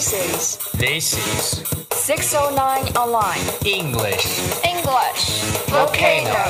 This is This is 609 Online English English Volcano.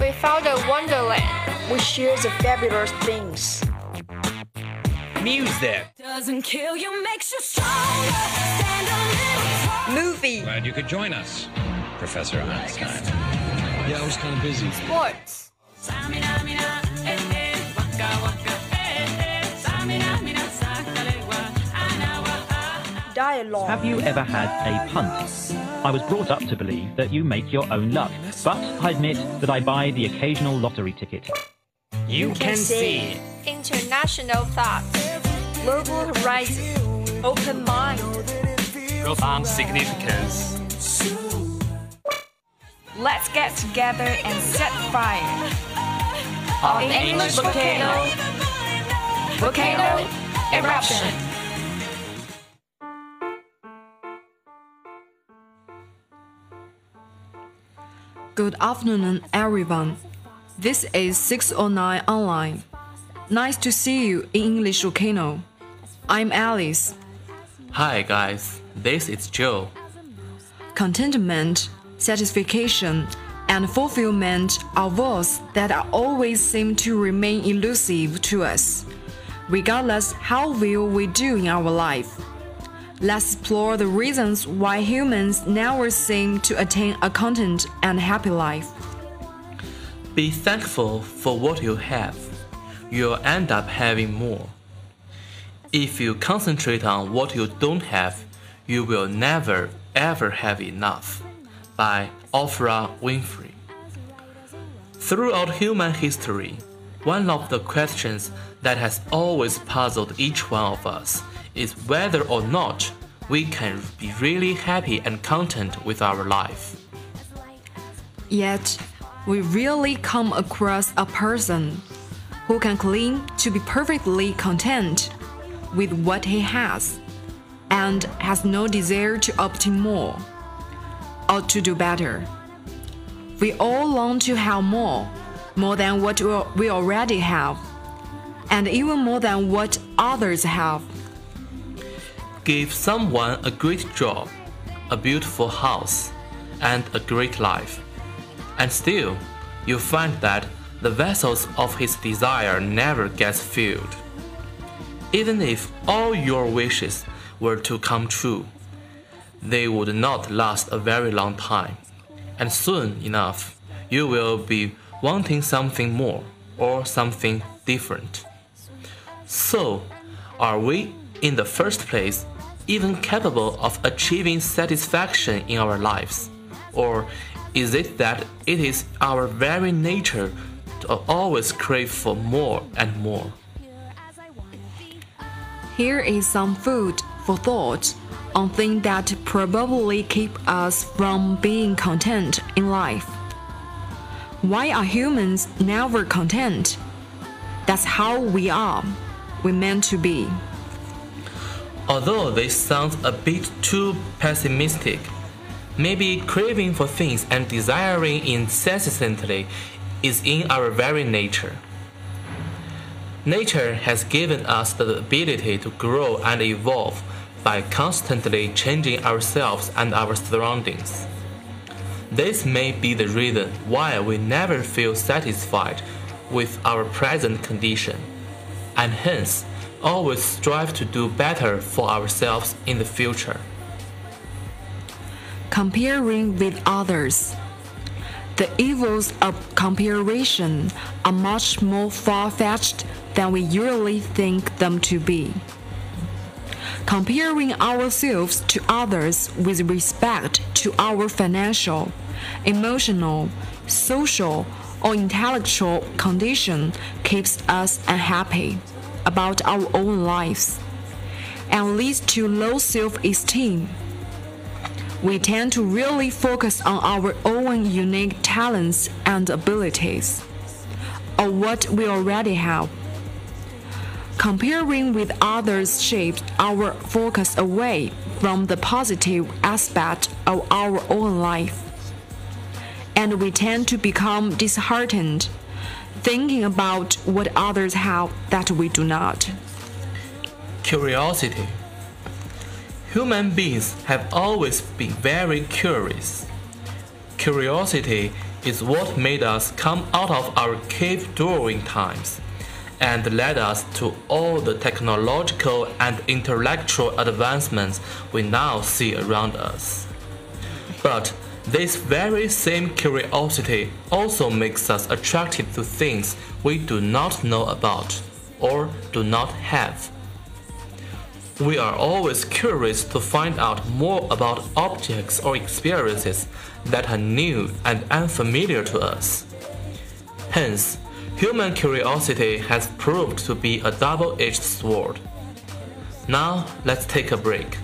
We found a wonderland We share the fabulous things. Music. Doesn't kill you, makes you stronger. Stand a. Movie, Glad you could join us, Professor Einstein. Yeah, I was kind of busy. sports, dialogue, Have you ever had a punt? I was brought up to believe that you make your own luck, but I admit that I buy the occasional lottery ticket. You can see. international thoughts, global horizon, open mind. Profound significance. Let's get together and set fire. On English volcano, volcano eruption. Good afternoon, everyone. This is 609 Online. Nice to see you in English Volcano. I'm Alice. Hi guys, this is Joe. Contentment, satisfaction, and fulfillment are words that are always seem to remain elusive to us, regardless how well we do in our life. Let's explore the reasons why humans never seem to attain a content and happy life. Be thankful for what you have. You'll end up having more. If you concentrate on what you don't have, you will never ever have enough. By Oprah Winfrey. Throughout human history, one of the questions that has always puzzled each one of us is whether or not we can be really happy and content with our life. Yet, we rarely come across a person who can claim to be perfectly content with what he has and has no desire to obtain more or to do better. We all long to have more, more than what we already have, and even more than what others have. Give someone a great job, a beautiful house, and a great life. And still, you find that the vessels of his desire never gets filled. Even if all your wishes were to come true, they would not last a very long time. And soon enough, you will be wanting something more or something different. So, are we, in the first place, even capable of achieving satisfaction in our lives? Or is it that it is our very nature to always crave for more and more? Here is some food for thought on things that probably keep us from being content in life. Why are humans never content? That's how we are. We're meant to be. Although this sounds a bit too pessimistic, maybe craving for things and desiring incessantly is in our very nature. Nature has given us the ability to grow and evolve by constantly changing ourselves and our surroundings. This may be the reason why we never feel satisfied with our present condition, and hence always strive to do better for ourselves in the future. Comparing with others. The evils of comparison are much more far fetched than we usually think them to be. Comparing ourselves to others with respect to our financial, emotional, social, or intellectual condition keeps us unhappy about our own lives and leads to low self esteem we tend to really focus on our own unique talents and abilities, or what we already have. Comparing with others shapes our focus away from the positive aspect of our own life. And we tend to become disheartened thinking about what others have that we do not. Curiosity. Human beings have always been very curious. Curiosity is what made us come out of our cave dwelling times and led us to all the technological and intellectual advancements we now see around us. But this very same curiosity also makes us attracted to things we do not know about or do not have. We are always curious to find out more about objects or experiences that are new and unfamiliar to us. Hence, human curiosity has proved to be a double edged sword. Now, let's take a break.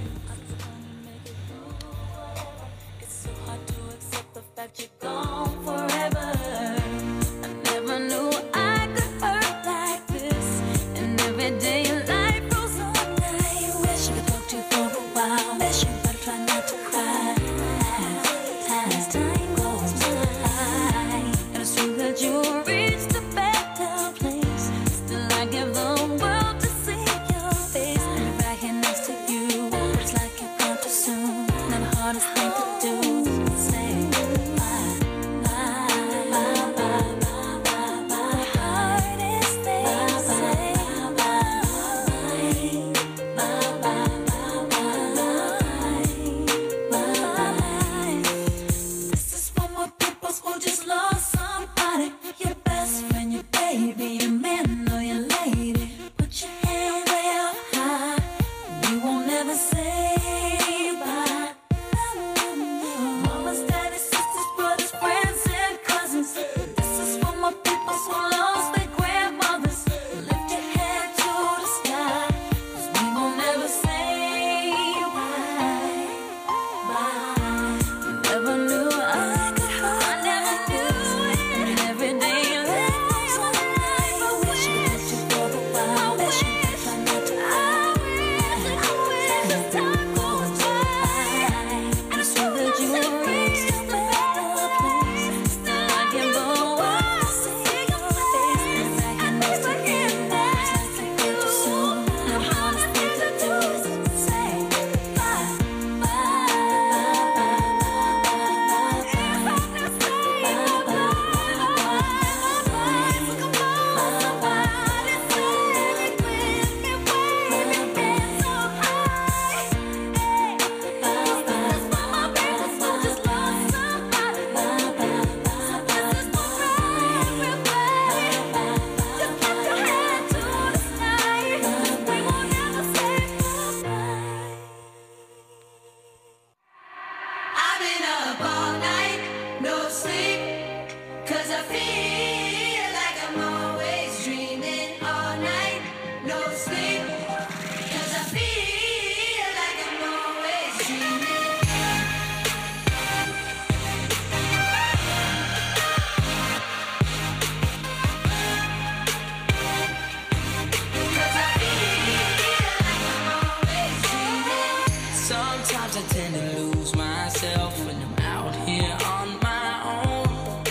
Sometimes I tend to lose myself when I'm out here on my own.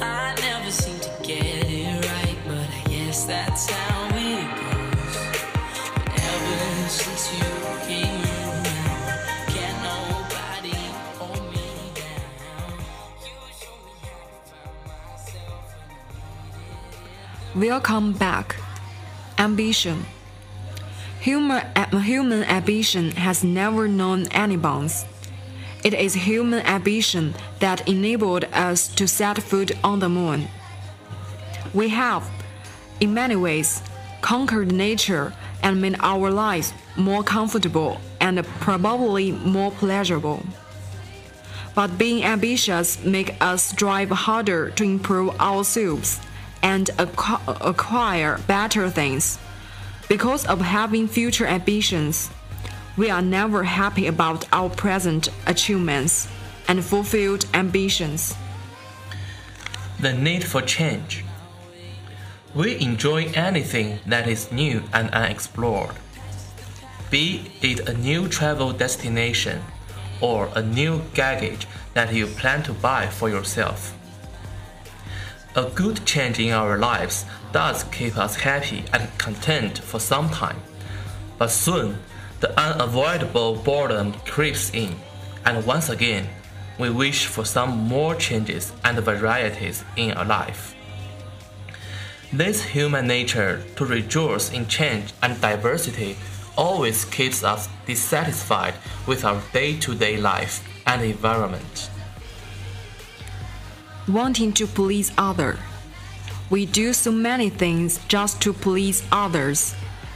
I never seem to get it right, but I guess that's how it goes. But ever since you came. Welcome back. Ambition. Human, human ambition has never known any bounds. It is human ambition that enabled us to set foot on the moon. We have, in many ways, conquered nature and made our lives more comfortable and probably more pleasurable. But being ambitious makes us strive harder to improve ourselves and acqu- acquire better things. Because of having future ambitions, we are never happy about our present achievements and fulfilled ambitions. The need for change. We enjoy anything that is new and unexplored. Be it a new travel destination or a new gadget that you plan to buy for yourself. A good change in our lives does keep us happy and content for some time. But soon, the unavoidable boredom creeps in, and once again, we wish for some more changes and varieties in our life. This human nature to rejoice in change and diversity always keeps us dissatisfied with our day to day life and environment. Wanting to please others. We do so many things just to please others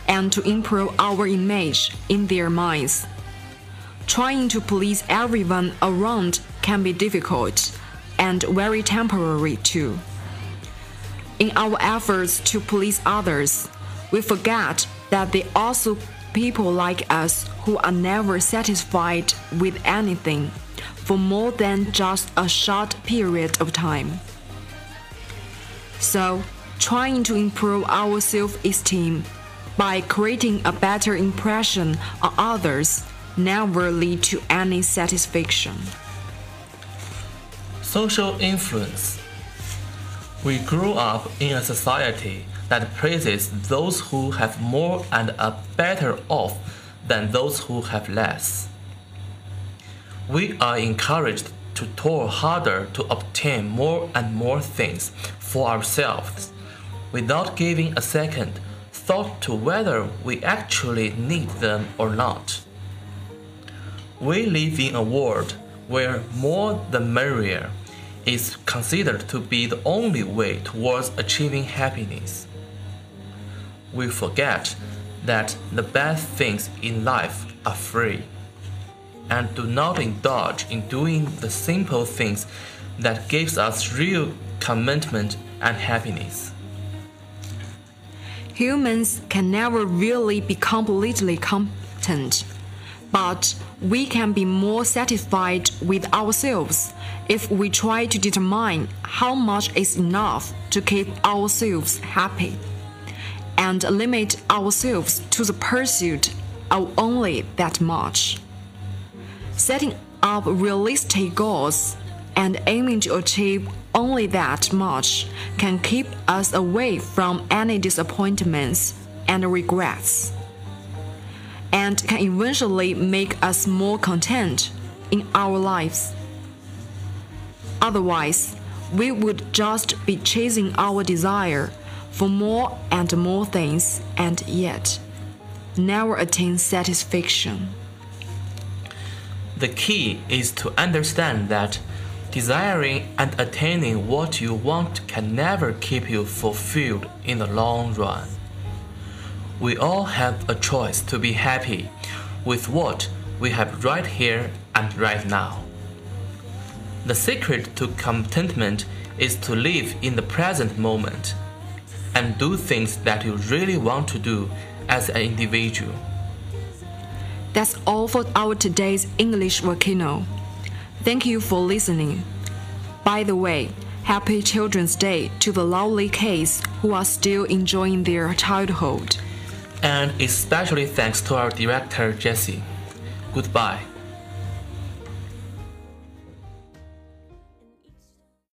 and to improve our image in their minds. Trying to please everyone around can be difficult and very temporary too. In our efforts to please others, we forget that they also people like us who are never satisfied with anything for more than just a short period of time. So, trying to improve our self esteem by creating a better impression on others never lead to any satisfaction. Social influence. We grew up in a society that praises those who have more and are better off than those who have less. We are encouraged to toil harder to obtain more and more things for ourselves without giving a second thought to whether we actually need them or not. We live in a world where more the merrier is considered to be the only way towards achieving happiness. We forget that the best things in life are free and do not indulge in doing the simple things that gives us real contentment and happiness. Humans can never really be completely content, but we can be more satisfied with ourselves if we try to determine how much is enough to keep ourselves happy and limit ourselves to the pursuit of only that much. Setting up realistic goals and aiming to achieve only that much can keep us away from any disappointments and regrets, and can eventually make us more content in our lives. Otherwise, we would just be chasing our desire for more and more things and yet never attain satisfaction. The key is to understand that desiring and attaining what you want can never keep you fulfilled in the long run. We all have a choice to be happy with what we have right here and right now. The secret to contentment is to live in the present moment and do things that you really want to do as an individual. That's all for our today's English volcano. Thank you for listening. By the way, happy Children's Day to the lovely kids who are still enjoying their childhood. And especially thanks to our director Jesse. Goodbye.